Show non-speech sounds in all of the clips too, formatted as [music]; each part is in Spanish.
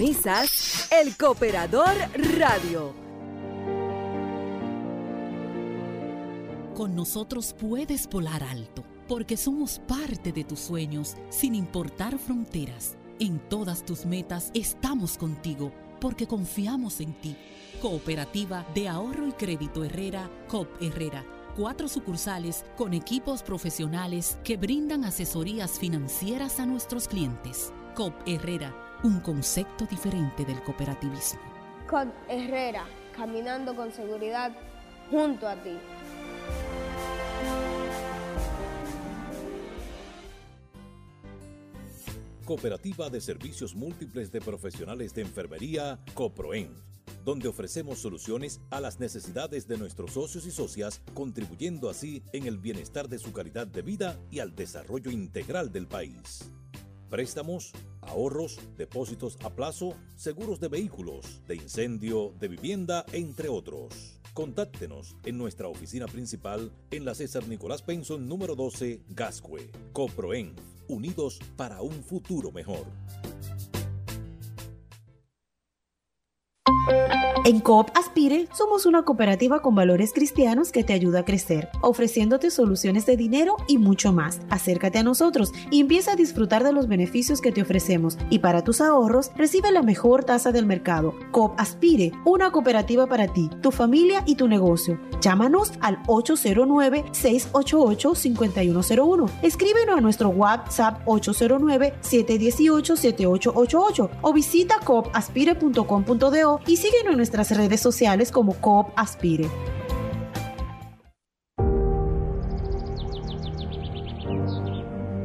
El Cooperador Radio. Con nosotros puedes volar alto, porque somos parte de tus sueños, sin importar fronteras. En todas tus metas estamos contigo, porque confiamos en ti. Cooperativa de Ahorro y Crédito Herrera, COP Herrera. Cuatro sucursales con equipos profesionales que brindan asesorías financieras a nuestros clientes. COP Herrera un concepto diferente del cooperativismo. Con Herrera, caminando con seguridad junto a ti. Cooperativa de Servicios Múltiples de Profesionales de Enfermería, COPROEN, donde ofrecemos soluciones a las necesidades de nuestros socios y socias, contribuyendo así en el bienestar de su calidad de vida y al desarrollo integral del país. Préstamos, ahorros, depósitos a plazo, seguros de vehículos, de incendio, de vivienda, entre otros. Contáctenos en nuestra oficina principal en la César Nicolás Penson número 12, Gascue. Coproen, unidos para un futuro mejor. En Coop Aspire somos una cooperativa con valores cristianos que te ayuda a crecer, ofreciéndote soluciones de dinero y mucho más. Acércate a nosotros y empieza a disfrutar de los beneficios que te ofrecemos y para tus ahorros recibe la mejor tasa del mercado. Coop Aspire, una cooperativa para ti, tu familia y tu negocio. Llámanos al 809-688-5101. Escríbenos a nuestro WhatsApp 809-718-7888 o visita coopaspire.com.do y síguenos en nuestra redes sociales como Coop Aspire.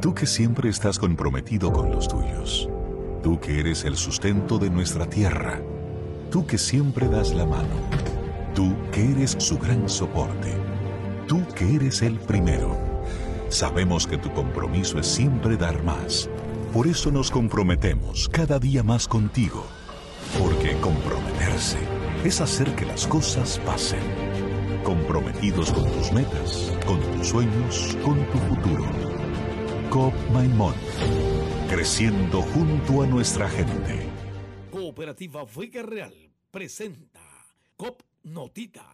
Tú que siempre estás comprometido con los tuyos. Tú que eres el sustento de nuestra tierra. Tú que siempre das la mano. Tú que eres su gran soporte. Tú que eres el primero. Sabemos que tu compromiso es siempre dar más. Por eso nos comprometemos cada día más contigo. Porque comprometerse es hacer que las cosas pasen. Comprometidos con tus metas, con tus sueños, con tu futuro. COP Maimón. Creciendo junto a nuestra gente. Cooperativa Vega Real presenta COP Notitas.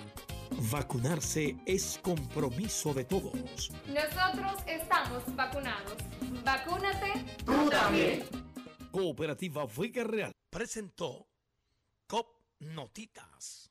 Vacunarse es compromiso de todos. Nosotros estamos vacunados. Vacúnate. Tú también. Cooperativa Vega Real presentó COP Notitas.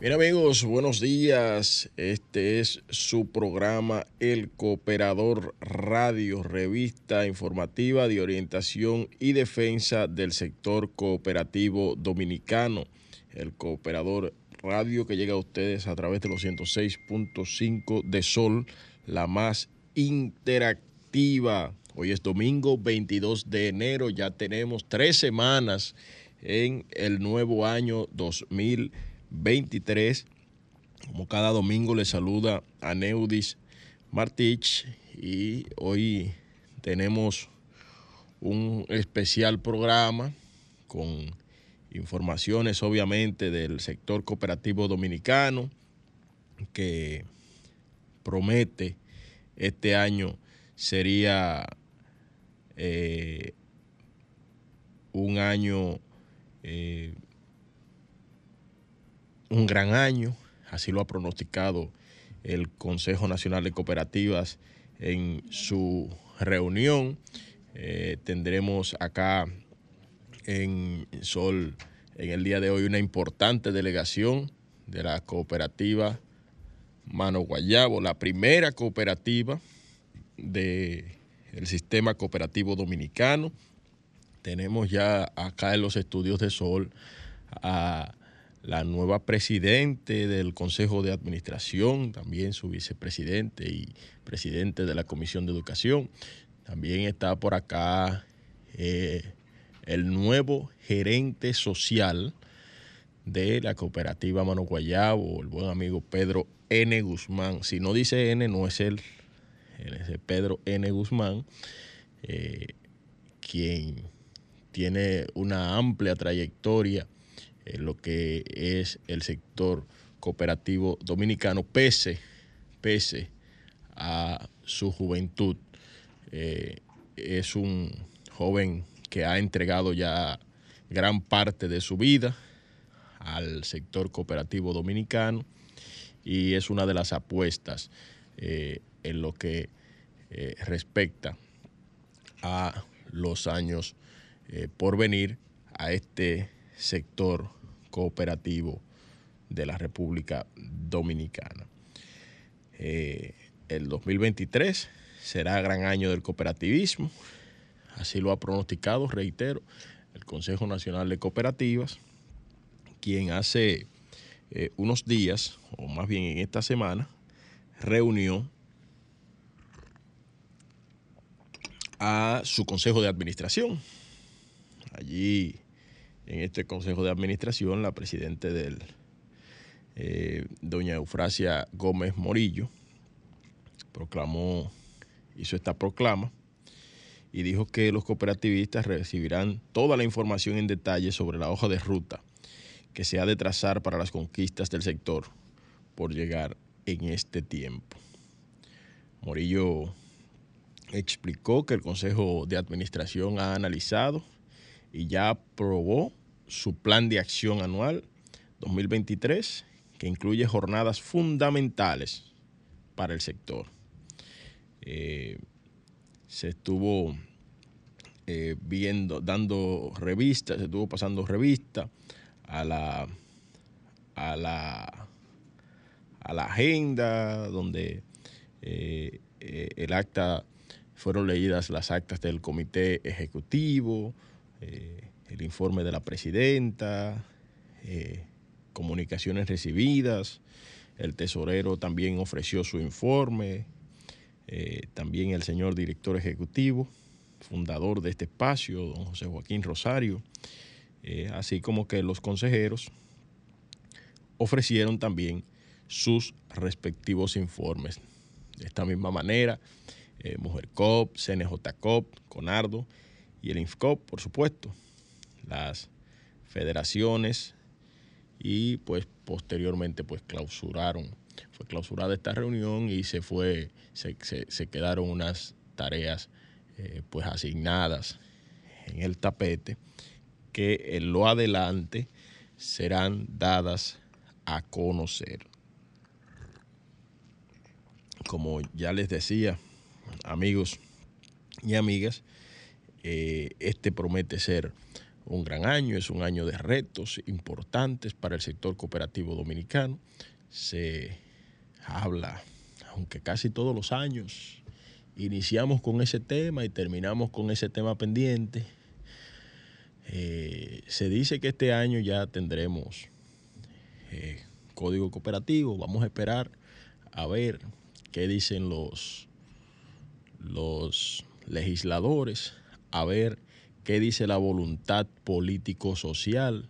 Bien amigos, buenos días. Este es su programa El Cooperador Radio, revista informativa de orientación y defensa del sector cooperativo dominicano. El Cooperador Radio que llega a ustedes a través de los 106.5 de Sol, la más interactiva. Hoy es domingo 22 de enero, ya tenemos tres semanas en el nuevo año 2020. 23. Como cada domingo le saluda a Neudis Martich y hoy tenemos un especial programa con informaciones obviamente del sector cooperativo dominicano que promete este año sería eh, un año eh, un gran año, así lo ha pronosticado el Consejo Nacional de Cooperativas en su reunión. Eh, tendremos acá en Sol en el día de hoy una importante delegación de la cooperativa Mano Guayabo, la primera cooperativa del sistema cooperativo dominicano. Tenemos ya acá en los estudios de Sol a la nueva presidente del Consejo de Administración, también su vicepresidente y presidente de la Comisión de Educación. También está por acá eh, el nuevo gerente social de la cooperativa Mano Guayabo, el buen amigo Pedro N. Guzmán. Si no dice N, no es él, es Pedro N. Guzmán, eh, quien tiene una amplia trayectoria lo que es el sector cooperativo dominicano, pese, pese a su juventud. Eh, es un joven que ha entregado ya gran parte de su vida al sector cooperativo dominicano y es una de las apuestas eh, en lo que eh, respecta a los años por venir a este sector cooperativo de la República Dominicana. Eh, el 2023 será gran año del cooperativismo, así lo ha pronosticado, reitero, el Consejo Nacional de Cooperativas, quien hace eh, unos días, o más bien en esta semana, reunió a su Consejo de Administración. Allí en este Consejo de Administración la presidenta del eh, doña Eufrasia Gómez Morillo proclamó, hizo esta proclama y dijo que los cooperativistas recibirán toda la información en detalle sobre la hoja de ruta que se ha de trazar para las conquistas del sector por llegar en este tiempo. Morillo explicó que el Consejo de Administración ha analizado y ya aprobó su plan de acción anual 2023, que incluye jornadas fundamentales para el sector. Eh, se estuvo eh, viendo, dando revistas, se estuvo pasando revista a la, a la, a la agenda, donde eh, el acta, fueron leídas las actas del comité ejecutivo, el informe de la presidenta, comunicaciones recibidas, el tesorero también ofreció su informe, eh, también el señor director ejecutivo, fundador de este espacio, don José Joaquín Rosario, eh, así como que los consejeros ofrecieron también sus respectivos informes. De esta misma manera, eh, Mujer COP, CNJ COP, CONARDO y el INFCOP, por supuesto, las federaciones y pues posteriormente pues clausuraron, fue clausurada esta reunión y se fue, se, quedaron unas tareas eh, pues asignadas en el tapete que en lo adelante serán dadas a conocer. Como ya les decía, amigos y amigas, eh, este promete ser un gran año, es un año de retos importantes para el sector cooperativo dominicano. Se habla, aunque casi todos los años iniciamos con ese tema y terminamos con ese tema pendiente. Eh, se dice que este año ya tendremos eh, código cooperativo. Vamos a esperar a ver qué dicen los, los legisladores, a ver qué dice la voluntad político-social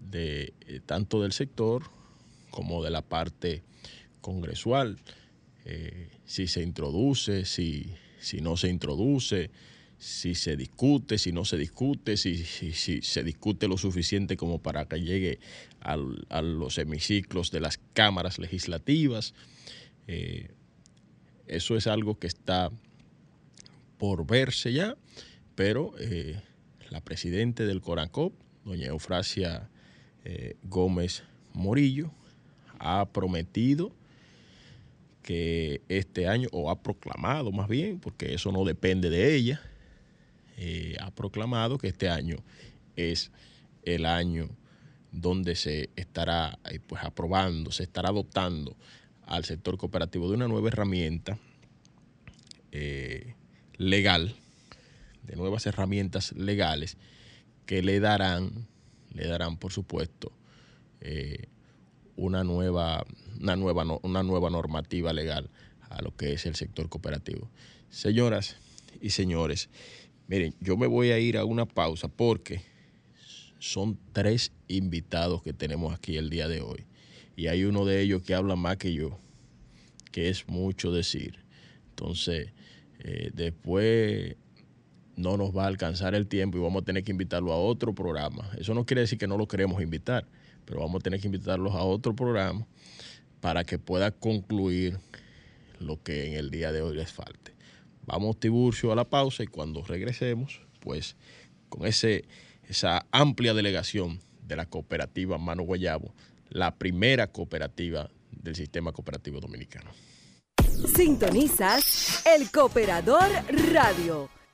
de eh, tanto del sector como de la parte congresual, eh, si se introduce, si, si, no se introduce, si se discute, si no se discute, si, si, se discute lo suficiente como para que llegue a los hemiciclos de las cámaras legislativas. Eh, eso es algo que está por verse ya pero eh, la presidenta del Corancop, doña Eufrasia eh, Gómez Morillo, ha prometido que este año, o ha proclamado más bien, porque eso no depende de ella, eh, ha proclamado que este año es el año donde se estará pues, aprobando, se estará dotando al sector cooperativo de una nueva herramienta legal de nuevas herramientas legales que le darán, le darán por supuesto, eh, una, nueva, una, nueva, una nueva normativa legal a lo que es el sector cooperativo. Señoras y señores, miren, yo me voy a ir a una pausa porque son tres invitados que tenemos aquí el día de hoy. Y hay uno de ellos que habla más que yo, que es mucho decir. Entonces, eh, después no nos va a alcanzar el tiempo y vamos a tener que invitarlo a otro programa. Eso no quiere decir que no lo queremos invitar, pero vamos a tener que invitarlos a otro programa para que pueda concluir lo que en el día de hoy les falte. Vamos, Tiburcio, a la pausa y cuando regresemos, pues con ese, esa amplia delegación de la cooperativa Mano Guayabo, la primera cooperativa del sistema cooperativo dominicano. Sintonizas el Cooperador Radio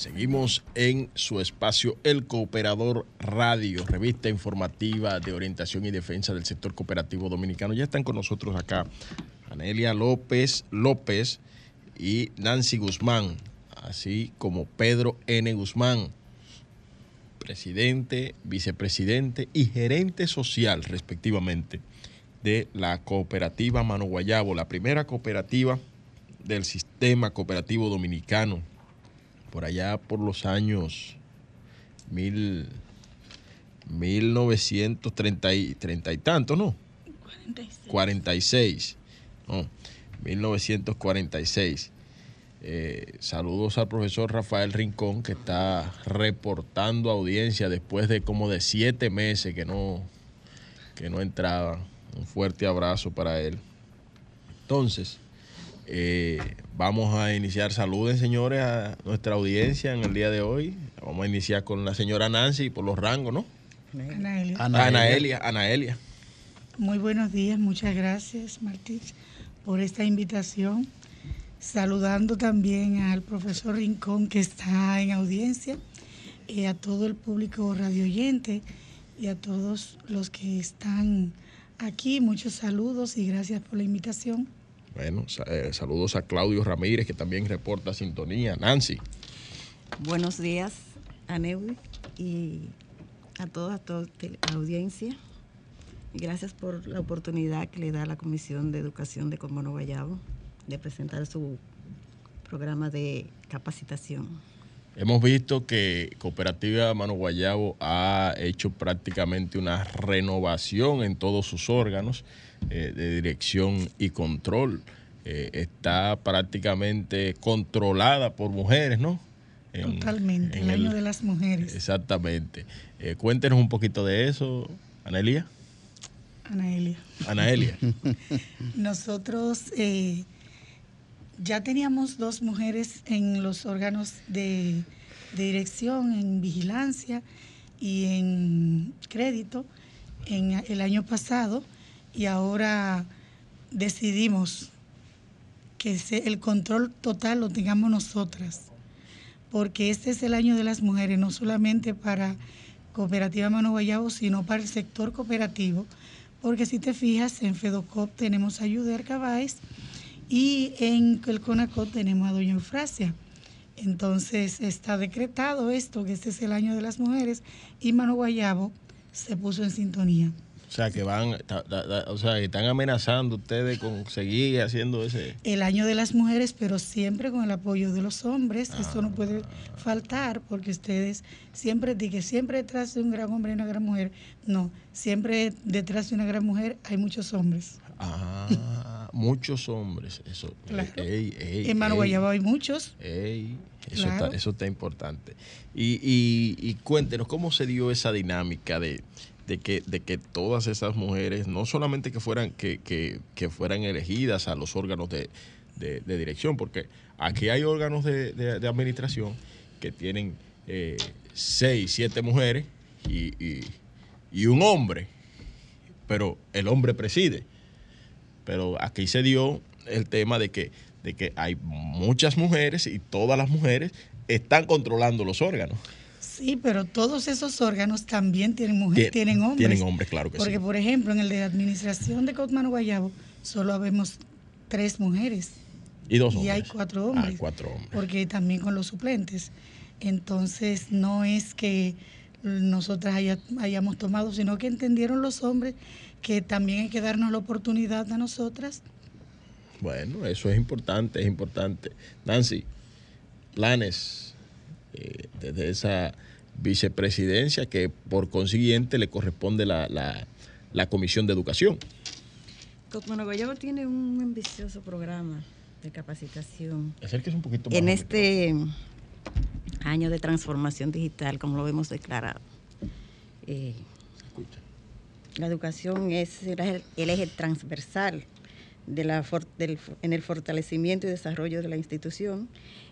Seguimos en su espacio El Cooperador Radio, revista informativa de orientación y defensa del sector cooperativo dominicano. Ya están con nosotros acá Anelia López López y Nancy Guzmán, así como Pedro N. Guzmán, presidente, vicepresidente y gerente social, respectivamente, de la cooperativa Mano Guayabo, la primera cooperativa del sistema cooperativo dominicano, por allá por los años mil, 1930 y, 30 y tanto, ¿no? 46. 46, no, 1946. Eh, saludos al profesor Rafael Rincón que está reportando audiencia después de como de siete meses que no, que no entraba. Un fuerte abrazo para él. Entonces, eh, vamos a iniciar. Saluden, señores, a nuestra audiencia en el día de hoy. Vamos a iniciar con la señora Nancy por los rangos, ¿no? Anaelia. Anaelia. Anaelia. Muy buenos días, muchas gracias, Martín, por esta invitación saludando también al profesor Rincón que está en audiencia, y a todo el público radioyente y a todos los que están aquí. Muchos saludos y gracias por la invitación. Bueno, eh, saludos a Claudio Ramírez que también reporta sintonía. Nancy. Buenos días a Neui y a toda, la audiencia. Gracias por la oportunidad que le da la Comisión de Educación de Comono Guayabo de presentar su programa de capacitación. Hemos visto que Cooperativa Mano Guayabo ha hecho prácticamente una renovación en todos sus órganos eh, de dirección y control. Eh, está prácticamente controlada por mujeres, ¿no? Totalmente, el año de las mujeres. Exactamente. Eh, cuéntenos un poquito de eso, Anelia. Anaelia. Anaelia. [laughs] Nosotros ya teníamos dos mujeres en los órganos de, dirección, en vigilancia y en crédito en el año pasado y ahora decidimos que el control total lo tengamos nosotras, porque este es el año de las mujeres, no solamente para Cooperativa Mano Guayabo, sino para el sector cooperativo, porque si te fijas, en FEDOCOP tenemos a Yuder Cabáez, y en el CONACOT tenemos a Doña Eufrasia. Entonces está decretado esto, que este es el año de las mujeres, y Mano Guayabo se puso en sintonía. O sea, que van, o sea, que están amenazando ustedes con seguir haciendo ese... El año de las mujeres, pero siempre con el apoyo de los hombres. Esto no puede faltar porque ustedes siempre que siempre detrás de un gran hombre y una gran mujer. No, siempre detrás de una gran mujer hay muchos hombres. Ah, muchos hombres. Eso, en Mano Guayabo hay muchos. eso, está, eso está importante. Y, y, y cuéntenos, ¿cómo se dio esa dinámica de de que, de que todas esas mujeres, no solamente que fueran, que, que, fueran elegidas a los órganos de, dirección, porque aquí hay órganos de, administración que tienen eh, seis, siete mujeres y, y, un hombre, pero el hombre preside. Pero aquí se dio el tema de que, de que hay muchas mujeres y todas las mujeres están controlando los órganos. Sí, pero todos esos órganos también tienen mujeres, tienen hombres. Tienen hombres, claro que Porque, por ejemplo, en el de administración de Cotmano Guayabo solo vemos tres mujeres. Y dos hombres. Y hay cuatro hombres. Ah, cuatro hombres. Porque también con los suplentes. Entonces, no es que nosotras hayamos tomado, sino que entendieron los hombres que también hay que darnos la oportunidad a nosotras. Bueno, eso es importante, es importante. Nancy, planes eh, desde esa vicepresidencia que por consiguiente le corresponde la, la, Comisión de Educación. Guayabo tiene un ambicioso programa de capacitación. un poquito En este año de transformación digital, como lo hemos declarado. Eh, la educación es el, eje transversal de la, en el fortalecimiento y desarrollo de la institución.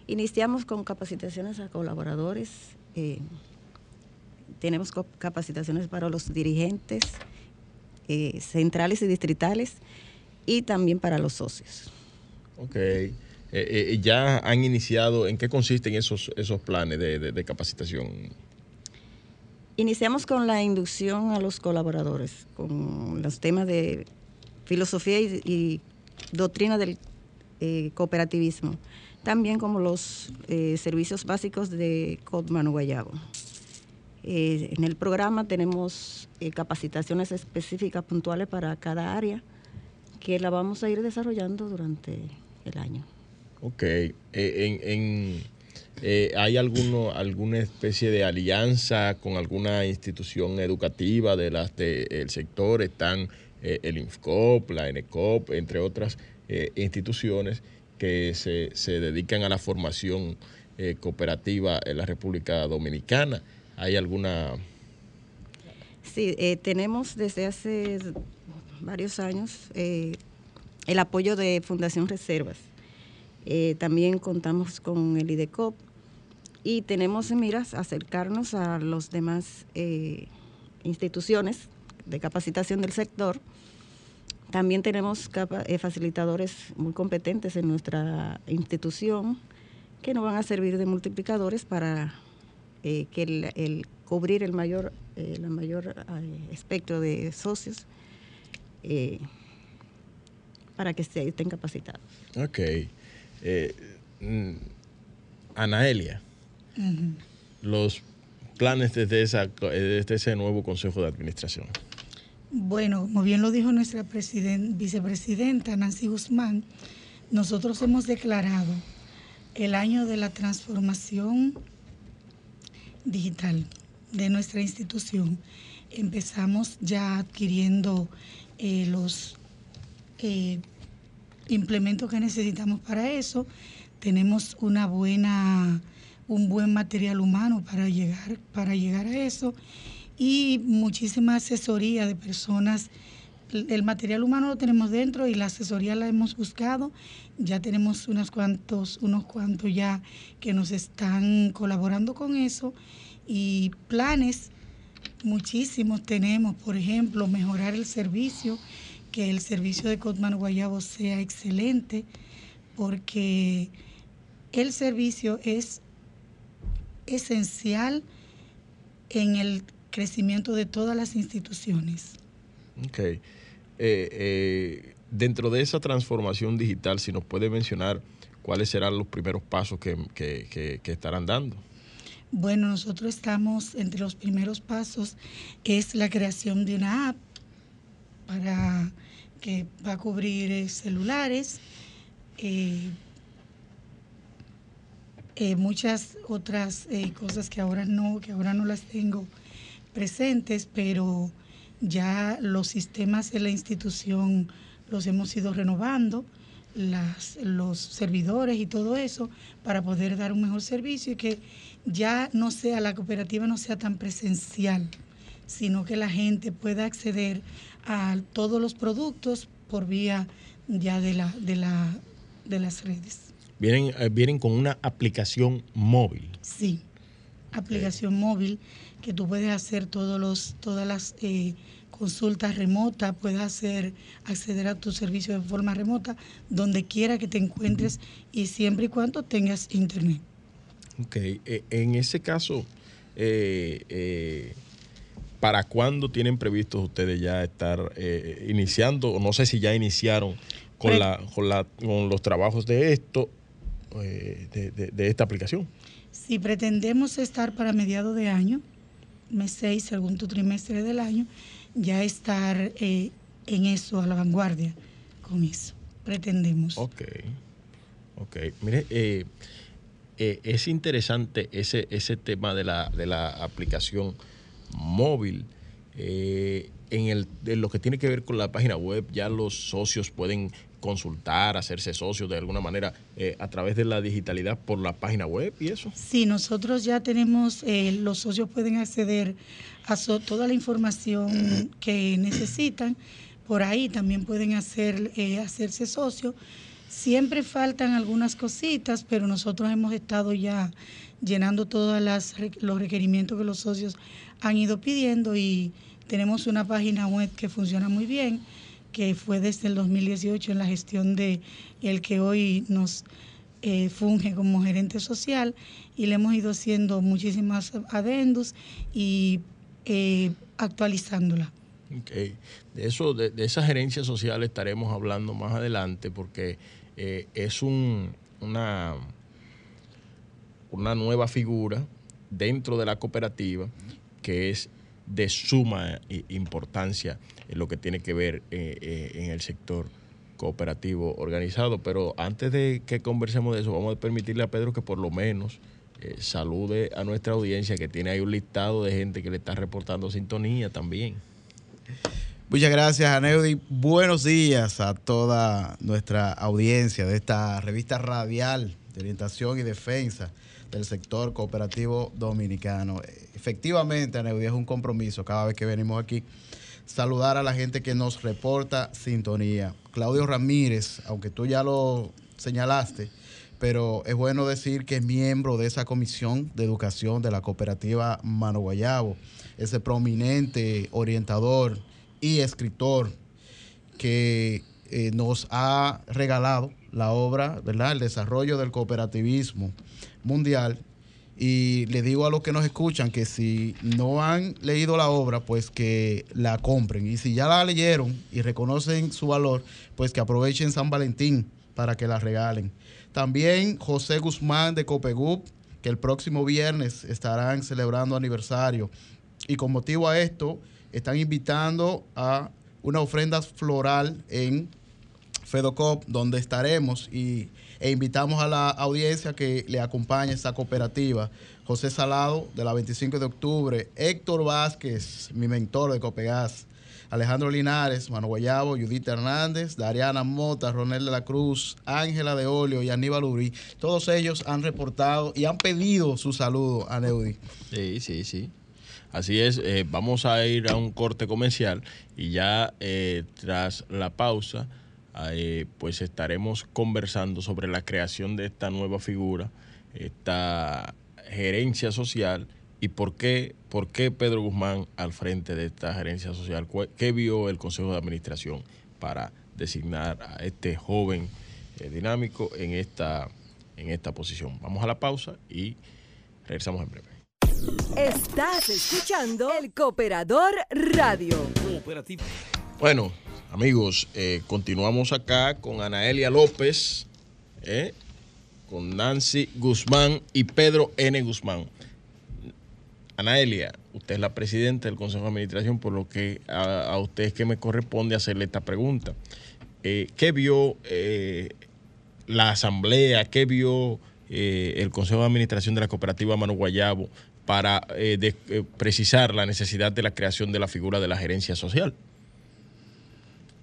Iniciamos con capacitaciones a colaboradores. Eh, tenemos capacitaciones para los dirigentes eh, centrales y distritales y también para los socios. Ok. Eh, ¿Ya han iniciado, en qué consisten esos, esos planes de, capacitación? Iniciamos con la inducción a los colaboradores, con los temas de filosofía y, doctrina del eh, cooperativismo, también como los servicios básicos de Codman Guayabo. Eh, en el programa tenemos eh, capacitaciones específicas puntuales para cada área que la vamos a ir desarrollando durante el año. Ok. Eh, en, ¿Hay alguno, alguna especie de alianza con alguna institución educativa de las del sector? Están el INFCOP, la ENECOP, entre otras instituciones que se, se, dedican a la formación cooperativa en la República Dominicana. ¿Hay alguna...? Sí, eh, tenemos desde hace varios años eh, el apoyo de Fundación Reservas. Eh, también contamos con el IDECOP y tenemos en miras acercarnos a los demás instituciones de capacitación del sector. También tenemos facilitadores muy competentes en nuestra institución que nos van a servir de multiplicadores para eh, que el, cubrir el mayor, el eh, mayor eh, espectro de socios para que estén capacitados. Ok. Los planes desde ese nuevo Consejo de Administración. Bueno, como bien lo dijo nuestra vicepresidenta Nancy Guzmán, nosotros hemos declarado el año de la transformación digital de nuestra institución. Empezamos ya adquiriendo eh, los eh, implementos que necesitamos para eso. Tenemos una buena, un buen material humano para llegar, para llegar a eso y muchísima asesoría de personas. El material humano lo tenemos dentro y la asesoría la hemos buscado. Ya tenemos unos cuantos, unos cuantos ya que nos están colaborando con eso y planes muchísimos tenemos, por ejemplo, mejorar el servicio, que el servicio de Cotman Guayabo sea excelente, porque el servicio es esencial en el crecimiento de todas las instituciones. Ok. Eh, eh, dentro de esa transformación digital, si nos puede mencionar cuáles serán los primeros pasos que, que estarán dando. Bueno, nosotros estamos entre los primeros pasos, es la creación de una app para que va a cubrir eh, celulares, eh, eh, muchas otras cosas que ahora no, que ahora no las tengo presentes, pero ya los sistemas de la institución los hemos ido renovando, las, los servidores y todo eso, para poder dar un mejor servicio y que ya no sea, la cooperativa no sea tan presencial, sino que la gente pueda acceder a todos los productos por vía ya de, la, de, la, de las redes. Vienen, eh, vienen con una aplicación móvil. Sí, aplicación móvil que tú puedes hacer todos los, todas las eh, consultas remotas, puedes hacer, acceder a tu servicio de forma remota, donde quiera que te encuentres y siempre y cuando tengas internet. Ok, eh, en ese caso, eh, eh, ¿para cuándo tienen previsto ustedes ya estar iniciando? O no sé si ya iniciaron con, la, con, la, con los trabajos de esto, de, esta aplicación. Si pretendemos estar para mediados de año, mes 6, segundo trimestre del año, ya estar en eso, a la vanguardia con eso. Pretendemos. Ok, ok. Mire, eh, eh, es interesante ese, ese tema de la, de la aplicación móvil. Eh, en, el, lo que tiene que ver con la página web, ya los socios pueden consultar, hacerse socios de alguna manera eh, a través de la digitalidad por la página web y eso. Sí, nosotros ya tenemos, los socios pueden acceder a toda la información que necesitan. Por ahí también pueden hacer, hacerse socios Siempre faltan algunas cositas, pero nosotros hemos estado ya llenando todos los requerimientos que los socios han ido pidiendo y tenemos una página web que funciona muy bien, que fue desde el 2018 en la gestión de el que hoy nos eh, funge como gerente social y le hemos ido haciendo muchísimas adendos y eh, actualizándola. Okay. De eso, de, esa gerencia social estaremos hablando más adelante porque eh, es un, una, una nueva figura dentro de la cooperativa que es de suma importancia en lo que tiene que ver en el sector cooperativo organizado. Pero antes de que conversemos de eso, vamos a permitirle a Pedro que por lo menos salude a nuestra audiencia que tiene ahí un listado de gente que le está reportando sintonía también. Muchas gracias, Aneudi. Buenos días a toda nuestra audiencia de esta revista radial de orientación y defensa del sector cooperativo dominicano. Efectivamente, Aneudi, es un compromiso cada vez que venimos aquí saludar a la gente que nos reporta sintonía. Claudio Ramírez, aunque tú ya lo señalaste, pero es bueno decir que es miembro de esa comisión de educación de la cooperativa Mano Guayabo, ese prominente orientador y escritor que eh, nos ha regalado la obra, ¿verdad? El desarrollo del cooperativismo mundial. Y le digo a los que nos escuchan que si no han leído la obra, pues que la compren. Y si ya la leyeron y reconocen su valor, pues que aprovechen San Valentín para que la regalen. También José Guzmán de Copegup, que el próximo viernes estarán celebrando aniversario. Y con motivo a esto, están invitando a una ofrenda floral en Fedocop, donde estaremos y, e invitamos a la audiencia que le acompañe esta cooperativa. José Salado, de la 25 de octubre, Héctor Vázquez, mi mentor de Copegas, Alejandro Linares, Mano Guayabo, Judith Hernández, Dariana Mota, Ronel de la Cruz, Ángela de Olio y Aníbal Uri. Todos ellos han reportado y han pedido su saludo a Neudi. Sí, sí, sí. Así es, eh, vamos a ir a un corte comercial y ya eh, tras la pausa, eh, pues estaremos conversando sobre la creación de esta nueva figura, esta gerencia social y por qué, por qué Pedro Guzmán al frente de esta gerencia social, qué vio el Consejo de Administración para designar a este joven dinámico en esta, en esta posición. Vamos a la pausa y regresamos en breve. Estás escuchando el Cooperador Radio. Bueno, amigos, eh, continuamos acá con Anaelia López, eh, con Nancy Guzmán y Pedro N. Guzmán. Anaelia, usted es la presidenta del Consejo de Administración, por lo que a, usted es que me corresponde hacerle esta pregunta. Eh, ¿Qué vio la Asamblea? ¿Qué vio el Consejo de Administración de la Cooperativa Mano Guayabo para precisar la necesidad de la creación de la figura de la gerencia social?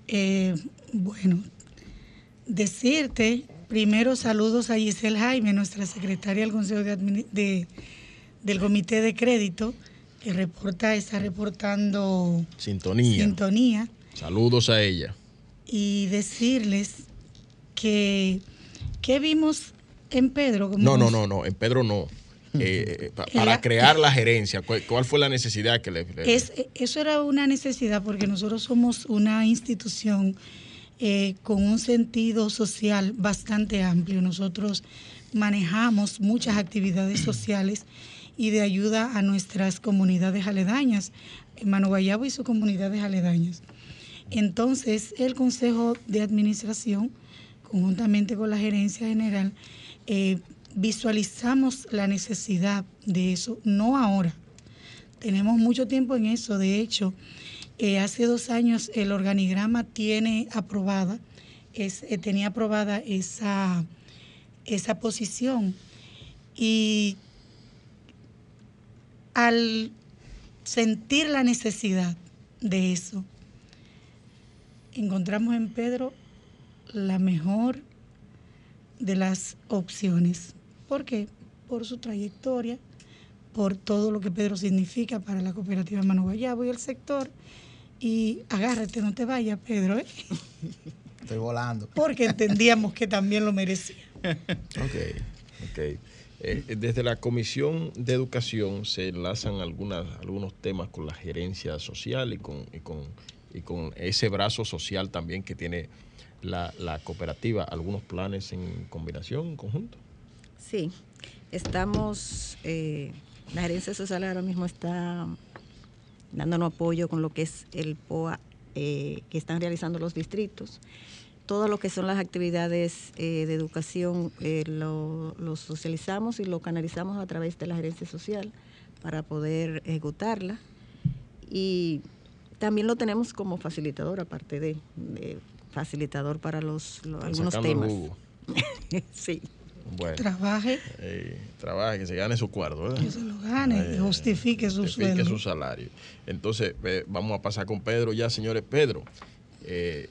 Eh, bueno, decirte primero saludos a Giselle Jaime, nuestra secretaria del Consejo de, del Comité de Crédito, que reporta, está reportando sintonía. sintonía. Saludos a ella. Y decirles que, ¿qué vimos en Pedro? no, no, no, no, en Pedro no. Eh, para crear la gerencia? ¿Cuál, fue la necesidad que le, Es, eso era una necesidad porque nosotros somos una institución eh, con un sentido social bastante amplio. Nosotros manejamos muchas actividades sociales y de ayuda a nuestras comunidades aledañas, Mano Guayabo y sus comunidades aledañas. Entonces, el Consejo de Administración, conjuntamente con la Gerencia General, eh, visualizamos la necesidad de eso, no ahora. Tenemos mucho tiempo en eso. De hecho, eh, hace dos años el organigrama tiene aprobada, eh, tenía aprobada esa, esa posición. Y al sentir la necesidad de eso, encontramos en Pedro la mejor de las opciones. ¿Por qué? Por su trayectoria, por todo lo que Pedro significa para la cooperativa Mano Guayabo y el sector. Y agárrate, no te vayas, Pedro. ¿eh? [laughs] Estoy volando. Porque entendíamos que también lo merecía. [laughs] Ok, ok. Eh, desde la Comisión de Educación se enlazan algunas, algunos temas con la gerencia social y con, y con, y con ese brazo social también que tiene la, la cooperativa. ¿Algunos planes en combinación, en conjunto? Sí, estamos, eh, la gerencia social ahora mismo está dándonos apoyo con lo que es el POA eh, que están realizando los distritos. Todo lo que son las actividades eh, de educación lo, socializamos y lo canalizamos a través de la gerencia social para poder ejecutarla. Y también lo tenemos como facilitador, aparte de, facilitador para los, algunos temas. [laughs] sí. Bueno, trabaje. Eh, trabaje, que se gane su cuarto. Que se lo gane, que eh, justifique su justifique su salario. Entonces, vamos a pasar con Pedro ya, señores. Pedro, eh,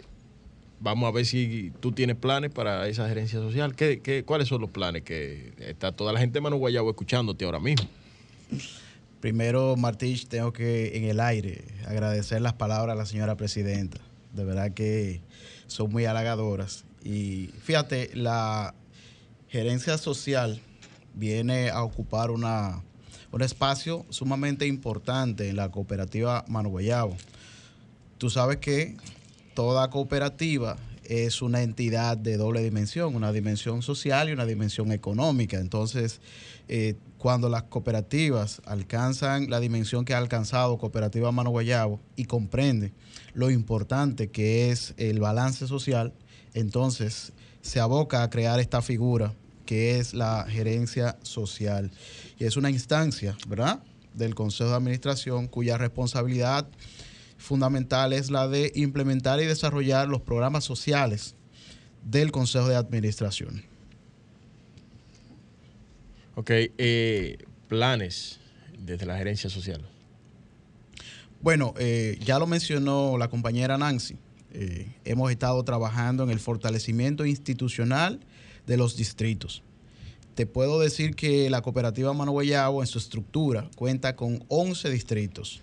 vamos a ver si tú tienes planes para esa gerencia social. ¿Qué, qué, cuáles son los planes? Que está toda la gente de Manu Guayabo escuchándote ahora mismo. Primero, Martich, tengo que en el aire agradecer las palabras a la señora presidenta. De verdad que son muy halagadoras. Y fíjate, la gerencia social viene a ocupar una, un espacio sumamente importante en la cooperativa Manu Guayabo. Tú sabes que toda cooperativa es una entidad de doble dimensión, una dimensión social y una dimensión económica. Entonces, eh, cuando las cooperativas alcanzan la dimensión que ha alcanzado Cooperativa Mano Guayabo y comprende lo importante que es el balance social, entonces se aboca a crear esta figura que es la gerencia social. Y es una instancia, ¿verdad?, del Consejo de Administración cuya responsabilidad fundamental es la de implementar y desarrollar los programas sociales del Consejo de Administración. Ok, eh, planes desde la gerencia social. Bueno, eh, ya lo mencionó la compañera Nancy. Eh, hemos estado trabajando en el fortalecimiento institucional de los distritos. Te puedo decir que la cooperativa Mano en su estructura cuenta con 11 distritos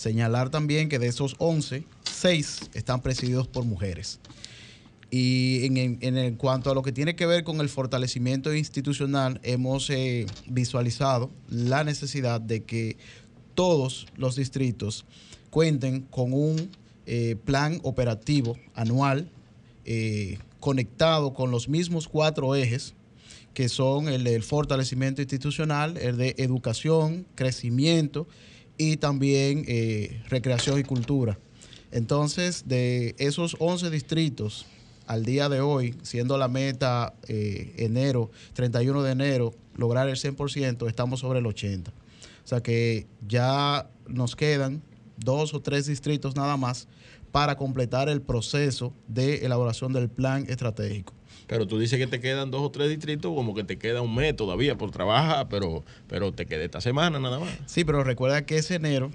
Señalar también que de esos 11, 6 están presididos por mujeres. Y en, cuanto a lo que tiene que ver con el fortalecimiento institucional, hemos eh, visualizado la necesidad de que todos los distritos cuenten con un eh, plan operativo anual eh, conectado con los mismos cuatro ejes que son el del fortalecimiento institucional, el de educación, crecimiento y también eh, recreación y cultura. Entonces, de esos 11 distritos al día de hoy, siendo la meta eh, enero, 31 de enero, lograr el 100%, estamos sobre el 80%. O sea que ya nos quedan dos o tres distritos nada más para completar el proceso de elaboración del plan estratégico. Pero tú dices que te quedan dos o tres distritos, como que te queda un mes todavía por trabajar, pero, pero te queda esta semana nada más. Sí, pero recuerda que es enero,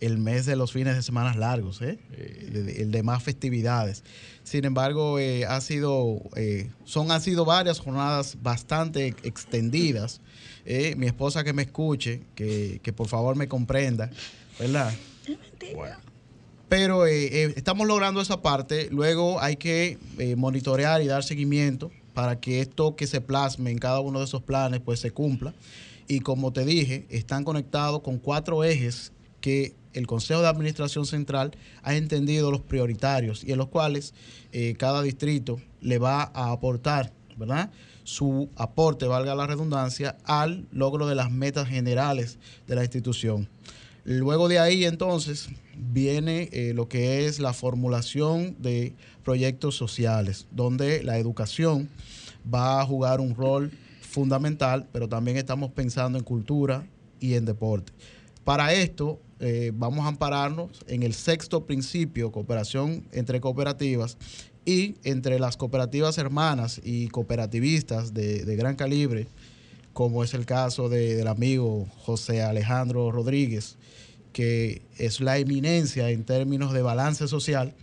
el mes de los fines de semana largos, ¿eh? el de más festividades. Sin embargo, eh, ha sido, eh, son, han sido varias jornadas bastante extendidas. Eh, mi esposa que me escuche, que, que por favor me comprenda, ¿verdad? Bueno. Pero eh, eh, estamos logrando esa parte. Luego hay que eh, monitorear y dar seguimiento para que esto que se plasme en cada uno de esos planes pues se cumpla. Y como te dije, están conectados con cuatro ejes que el Consejo de Administración Central ha entendido los prioritarios y en los cuales cada distrito le va a aportar, ¿verdad? Su aporte, valga la redundancia, al logro de las metas generales de la institución. Luego de ahí entonces viene eh, lo que es la formulación de proyectos sociales, donde la educación va a jugar un rol fundamental, pero también estamos pensando en cultura y en deporte. Para esto eh, vamos a ampararnos en el sexto principio, cooperación entre cooperativas, y entre las cooperativas hermanas y cooperativistas de, gran calibre, como es el caso del amigo José Alejandro Rodríguez, que es la eminencia en términos de balance social,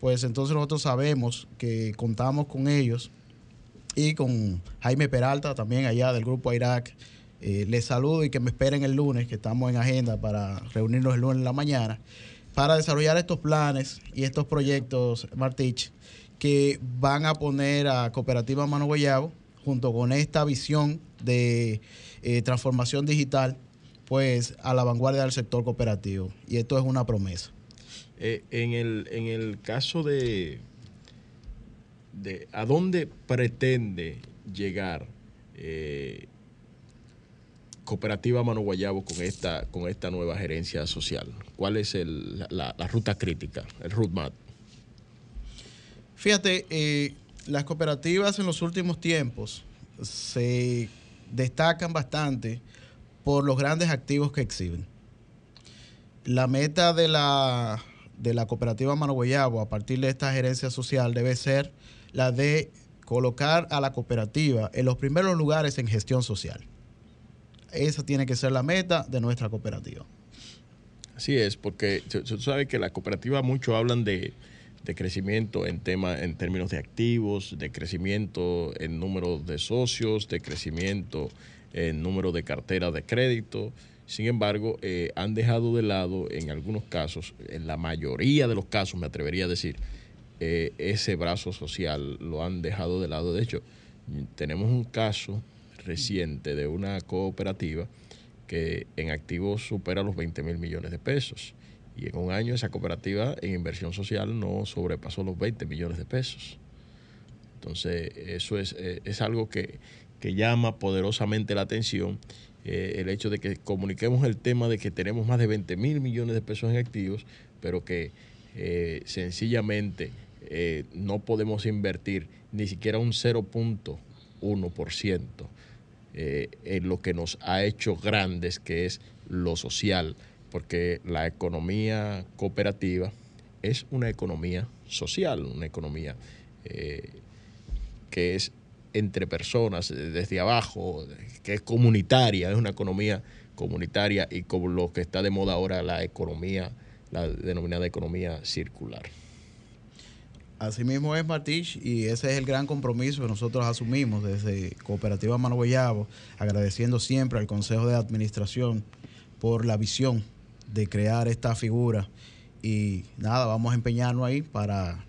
pues entonces nosotros sabemos que contamos con ellos y con Jaime Peralta también allá del grupo Irak. Eh, les saludo y que me esperen el lunes, que estamos en agenda para reunirnos el lunes en la mañana, para desarrollar estos planes y estos proyectos, Martich, que van a poner a Cooperativa Mano Guayabo, junto con esta visión de eh, transformación digital, pues a la vanguardia del sector cooperativo. Y esto es una promesa. Eh, en, el, en el caso de, de a dónde pretende llegar eh, Cooperativa Mano Guayabo con esta, con esta nueva gerencia social? ¿Cuál es el, la, ruta crítica, el roadmap? Fíjate, eh, las cooperativas en los últimos tiempos se destacan bastante por los grandes activos que exhiben. La meta de la, de la cooperativa Mano Guayabo a partir de esta gerencia social debe ser la de colocar a la cooperativa en los primeros lugares en gestión social. Esa tiene que ser la meta de nuestra cooperativa. Así es, porque tú sabes que las cooperativas mucho hablan de, crecimiento en, tema, en términos de activos, de crecimiento en número de socios, de crecimiento en número de carteras de crédito. Sin embargo, eh, han dejado de lado en algunos casos, en la mayoría de los casos me atrevería a decir, eh, ese brazo social lo han dejado de lado. De hecho, tenemos un caso reciente de una cooperativa que en activos supera los 20 mil millones de pesos. Y en un año esa cooperativa en inversión social no sobrepasó los 20 millones de pesos. Entonces, eso es, eh, es algo que, llama poderosamente la atención. Eh, el hecho de que comuniquemos el tema de que tenemos más de 20 mil millones de pesos en activos, pero que eh, sencillamente no podemos invertir ni siquiera un 0.1% eh, en lo que nos ha hecho grandes, que es lo social, porque la economía cooperativa es una economía social, una economía eh, que es entre personas, desde abajo, que es comunitaria, es una economía comunitaria y como lo que está de moda ahora la economía, la denominada economía circular. Así mismo es, Martich, y ese es el gran compromiso que nosotros asumimos desde Cooperativa Mano agradeciendo siempre al Consejo de Administración por la visión de crear esta figura. Y nada, vamos a empeñarnos ahí para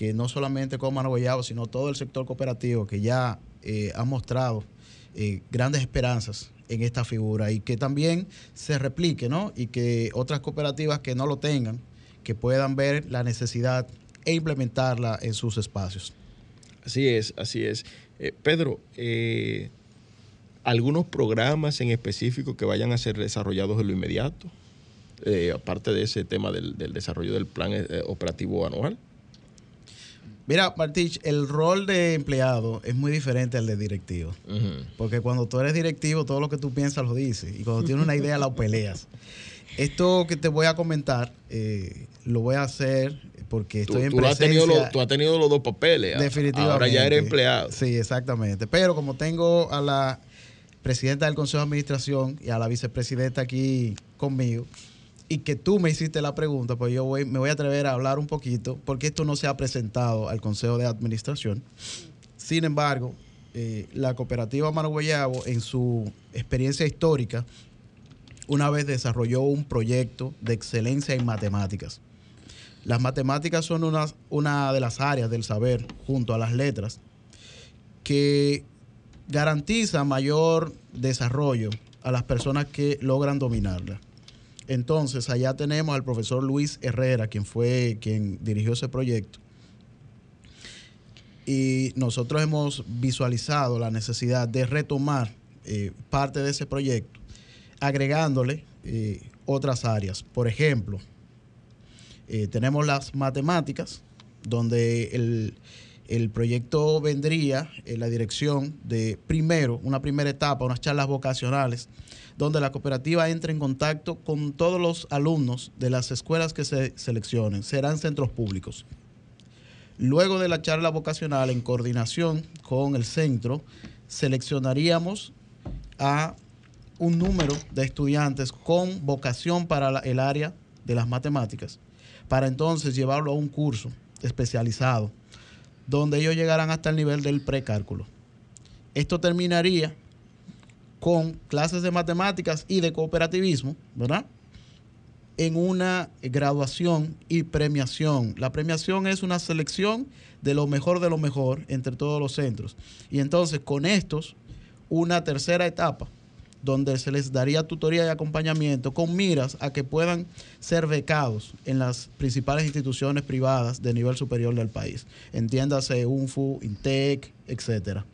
que no solamente con Mano sino todo el sector cooperativo que ya eh, ha mostrado eh, grandes esperanzas en esta figura y que también se replique, ¿no? Y que otras cooperativas que no lo tengan, que puedan ver la necesidad e implementarla en sus espacios. Así es, así es. Eh, Pedro, ¿algunos programas en específico que vayan a ser desarrollados en lo inmediato? Aparte de ese tema del, desarrollo del plan operativo anual. Mira, Martich, el rol de empleado es muy diferente al de directivo. Porque cuando tú eres directivo, todo lo que tú piensas lo dices. Y cuando tienes una idea, la peleas. Esto que te voy a comentar, lo voy a hacer porque estoy en presencia. Has tenido tú has tenido los dos papeles. Definitivamente. Ahora ya eres empleado. Sí, exactamente. Pero como tengo a la presidenta del Consejo de Administración y a la vicepresidenta aquí conmigo, y que tú me hiciste la pregunta, pues yo voy, me voy a atrever a hablar un poquito, porque esto no se ha presentado al Consejo de Administración. Sin embargo, eh, la cooperativa Mano Guayabo, en su experiencia histórica, una vez desarrolló un proyecto de excelencia en matemáticas las matemáticas son una, una de las áreas del saber, junto a las letras, que garantiza mayor desarrollo a las personas que logran dominarla. Entonces, allá tenemos al profesor Luis Herrera, quien fue quien dirigió ese proyecto. Y nosotros hemos visualizado la necesidad de retomar eh, parte de ese proyecto, agregándole eh, otras áreas. Por ejemplo, eh, tenemos las matemáticas, donde el, proyecto vendría en la dirección de primero, una primera etapa, unas charlas vocacionales, donde la cooperativa entre en contacto con todos los alumnos de las escuelas que se seleccionen. Serán centros públicos. Luego de la charla vocacional, en coordinación con el centro, seleccionaríamos a un número de estudiantes con vocación para el área de las matemáticas para entonces llevarlo a un curso especializado donde ellos llegarán hasta el nivel del precálculo. Esto terminaría con clases de matemáticas y de cooperativismo, ¿verdad? En una graduación y premiación. La premiación es una selección de lo mejor de lo mejor entre todos los centros. Y entonces con estos, una tercera etapa donde se les daría tutoría y acompañamiento con miras a que puedan ser becados en las principales instituciones privadas de nivel superior del país. Entiéndase UNFU, INTEC, etcétera.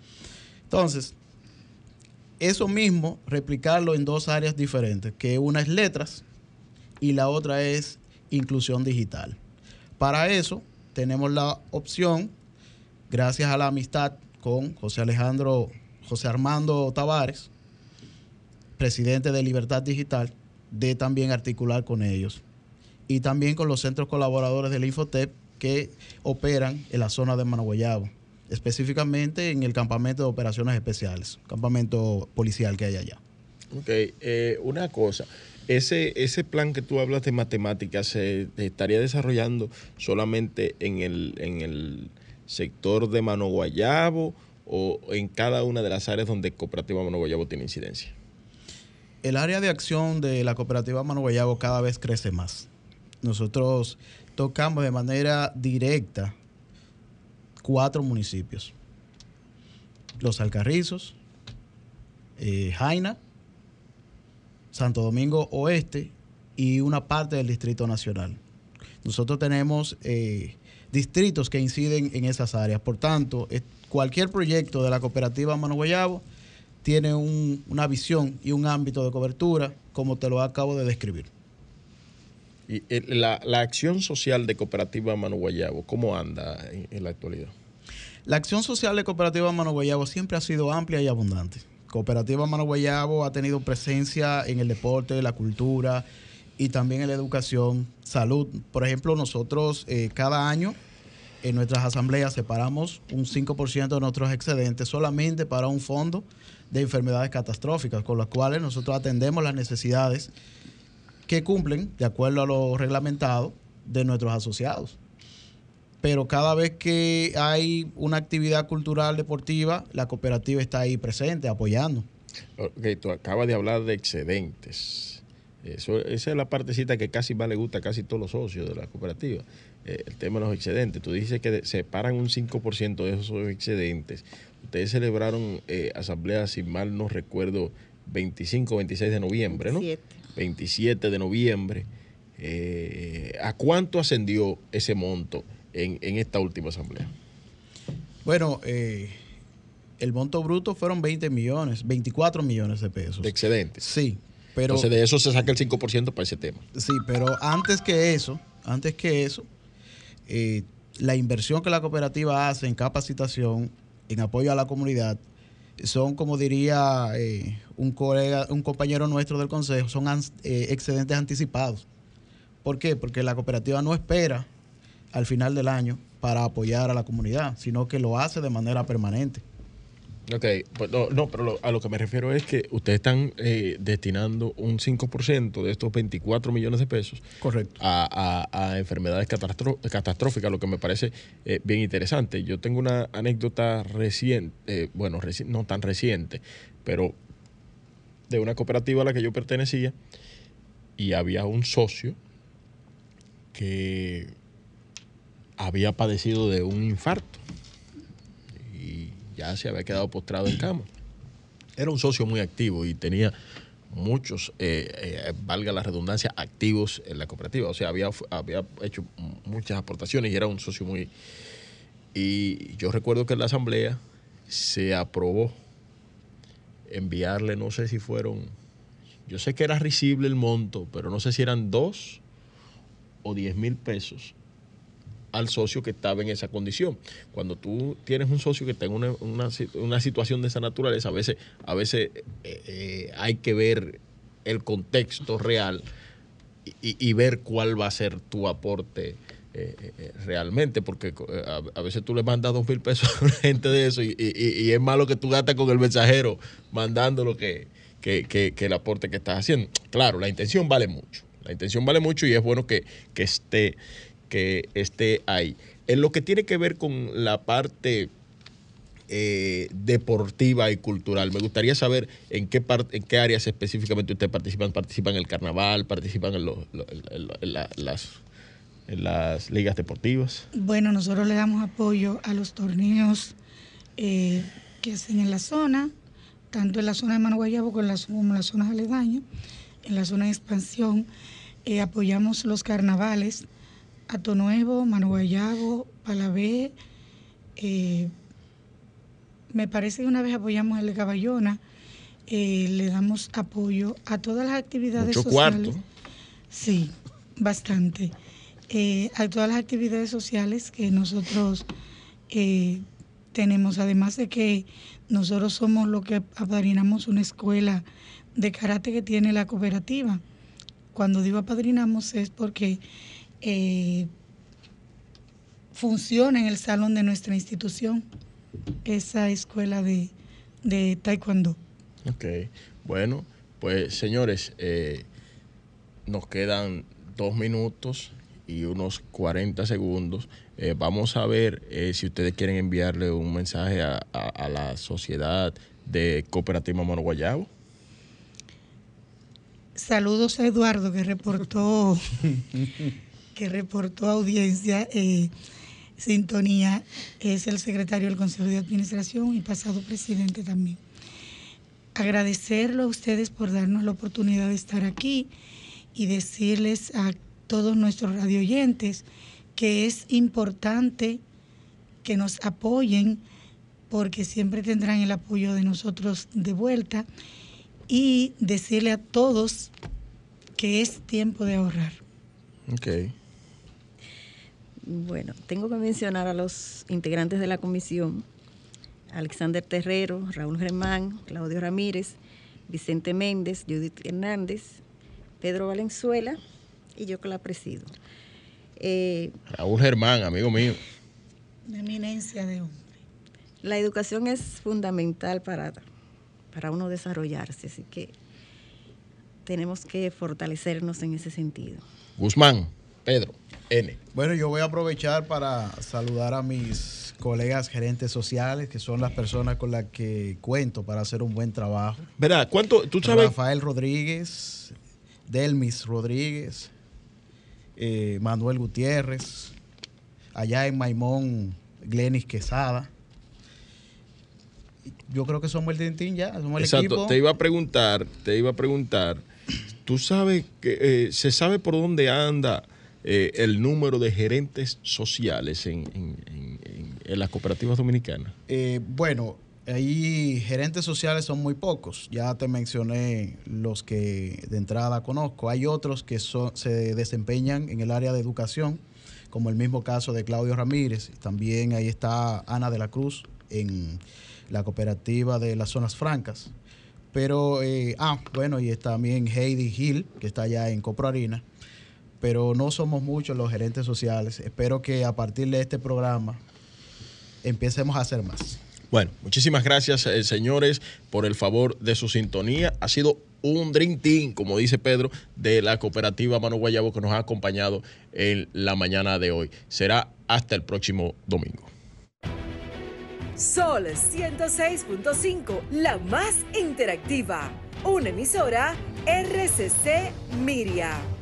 Entonces, eso mismo, replicarlo en dos áreas diferentes, que una es letras y la otra es inclusión digital. Para eso tenemos la opción, gracias a la amistad con José Alejandro, José Armando Tavares, presidente de Libertad Digital, de también articular con ellos. Y también con los centros colaboradores del Infotep que operan en la zona de Managuayabo, específicamente en el campamento de operaciones especiales, campamento policial que hay allá. Ok, eh, una cosa. Ese, ese plan que tú hablas de matemáticas se estaría desarrollando solamente en el, en el sector de Mano Guayabo o en cada una de las áreas donde Cooperativa Mano Guayabo tiene incidencia? El área de acción de la Cooperativa Mano Guayabo cada vez crece más. Nosotros tocamos de manera directa cuatro municipios. Los Alcarrizos, eh, Jaina, Santo Domingo Oeste y una parte del Distrito Nacional. Nosotros tenemos eh, distritos que inciden en esas áreas. Por tanto, cualquier proyecto de la cooperativa Mano Guayabo tiene una visión y un ámbito de cobertura como te lo acabo de describir. ¿Y la, acción social de Cooperativa Mano Guayabo, cómo anda en, en, la actualidad? La acción social de Cooperativa Mano Guayabo siempre ha sido amplia y abundante. Cooperativa Mano Guayabo ha tenido presencia en el deporte, la cultura y también en la educación, salud. Por ejemplo, nosotros eh, cada año en nuestras asambleas separamos un 5% de nuestros excedentes solamente para un fondo de enfermedades catastróficas, con las cuales nosotros atendemos las necesidades que cumplen de acuerdo a lo reglamentado de nuestros asociados pero cada vez que hay una actividad cultural deportiva, la cooperativa está ahí presente, apoyando. Ok, tú acabas de hablar de excedentes. Eso, esa es la partecita que casi más le gusta a casi todos los socios de la cooperativa. Eh, el tema de los excedentes. Tú dices que separan un 5% de esos excedentes. Ustedes celebraron eh, asamblea, si mal no recuerdo, 25 26 de noviembre, ¿no? 27, 27 de noviembre. Eh, ¿A cuánto ascendió ese monto? en, esta última asamblea? Bueno, eh, el monto bruto fueron 20 millones, 24 millones de pesos. ¿De excedentes? Sí. Pero, Entonces de eso se saca el 5% para ese tema. Sí, pero antes que eso, antes que eso, eh, la inversión que la cooperativa hace en capacitación, en apoyo a la comunidad, son, como diría eh, un colega, un compañero nuestro del consejo, son excedentes anticipados. ¿Por qué? Porque la cooperativa no espera al final del año para apoyar a la comunidad, sino que lo hace de manera permanente. Ok, pues no, pero a lo que me refiero es que ustedes están eh, destinando un 5% de estos 24 millones de pesos Correcto. A, enfermedades catastróficas, lo que me parece eh, bien interesante. Yo tengo una anécdota reciente, eh, bueno, no tan reciente, pero de una cooperativa a la que yo pertenecía y había un socio que había padecido de un infarto ya se había quedado postrado en cama. Era un socio muy activo y tenía muchos, eh, eh, valga la redundancia, activos en la cooperativa. O sea, había, había hecho muchas aportaciones y era un socio muy... Y yo recuerdo que en la asamblea se aprobó enviarle, no sé si fueron, yo sé que era risible el monto, pero no sé si eran dos o diez mil pesos al socio que estaba en esa condición. Cuando tú tienes un socio que está en una, situación de esa naturaleza, a veces, a veces eh, eh, hay que ver el contexto real y, ver cuál va a ser tu aporte eh, realmente, porque a, veces tú le mandas dos mil pesos a una gente de eso y, es malo que tú gastas con el mensajero mandando lo que, que, el aporte que estás haciendo. Claro, la intención vale mucho. La intención vale mucho y es bueno que, que esté que esté ahí. En lo que tiene que ver con la parte eh, deportiva y cultural, me gustaría saber en qué, en qué áreas específicamente ustedes participan. ¿Participan en el carnaval? ¿Participan en, las, en las ligas deportivas? Bueno, nosotros le damos apoyo a los torneos eh, que hacen en la zona, tanto en la zona de Manoguayabo como en, las, como en las zonas aledañas, en la zona de expansión. Eh, apoyamos los carnavales Ato Nuevo, Mano Guayabo, Palabé. Eh, me parece que una vez apoyamos el de Caballona. Eh, le damos apoyo a todas las actividades Mucho sociales. Cuarto. Sí, bastante. Eh, a todas las actividades sociales que nosotros tenemos, además de que nosotros somos los que apadrinamos una escuela de karate que tiene la cooperativa. Cuando digo apadrinamos es porque eh, funciona en el salón de nuestra institución esa escuela de, de taekwondo. Ok, bueno, pues señores, eh, nos quedan dos minutos y unos 40 segundos. Eh, vamos a ver eh, si ustedes quieren enviarle un mensaje a, a la sociedad de Cooperativa Mono Guayabo. Saludos a Eduardo que reportó [laughs] que reportó audiencia. Eh, sintonía es el secretario del Consejo de Administración y pasado presidente también. Agradecerlo a ustedes por darnos la oportunidad de estar aquí y decirles a todos nuestros radioyentes que es importante que nos apoyen porque siempre tendrán el apoyo de nosotros de vuelta y decirle a todos que es tiempo de ahorrar. Ok. Bueno, tengo que mencionar a los integrantes de la comisión, Alexander Terrero, Raúl Germán, Claudio Ramírez, Vicente Méndez, Judith Hernández, Pedro Valenzuela y yo que la presido. Eh, Raúl Germán, amigo mío. La eminencia de hombre. La educación es fundamental para para uno desarrollarse. Así que tenemos que fortalecernos en ese sentido. Guzmán, Pedro, N. Bueno, yo voy a aprovechar para saludar a mis colegas gerentes sociales, que son las personas con las que cuento para hacer un buen trabajo. ¿Verdad? ¿Cuánto? ¿Tú sabes? Rafael Rodríguez, Delmis Rodríguez, eh, Manuel Gutiérrez, allá en Maimón, Glenis Quesada yo creo que somos el Tintín ya, somos el Exacto, te iba a preguntar, te iba a preguntar, tú sabes que eh, se sabe por dónde anda eh, el número de gerentes sociales en, las cooperativas dominicanas. Eh, bueno, ahí gerentes sociales son muy pocos. Ya te mencioné los que de entrada conozco. Hay otros que se desempeñan en el área de educación, como el mismo caso de Claudio Ramírez. También ahí está Ana de la Cruz en la cooperativa de las zonas francas. Pero, eh, ah, bueno, y también Heidi Hill, que está allá en Copro Harina. Pero no somos muchos los gerentes sociales. Espero que a partir de este programa empecemos a hacer más. Bueno, muchísimas gracias, eh, señores, por el favor de su sintonía. Ha sido un Dream Team, como dice Pedro, de la cooperativa Mano Guayabo que nos ha acompañado en la mañana de hoy. Será hasta el próximo domingo. Sol 106.5, la más interactiva. Una emisora RCC Miria.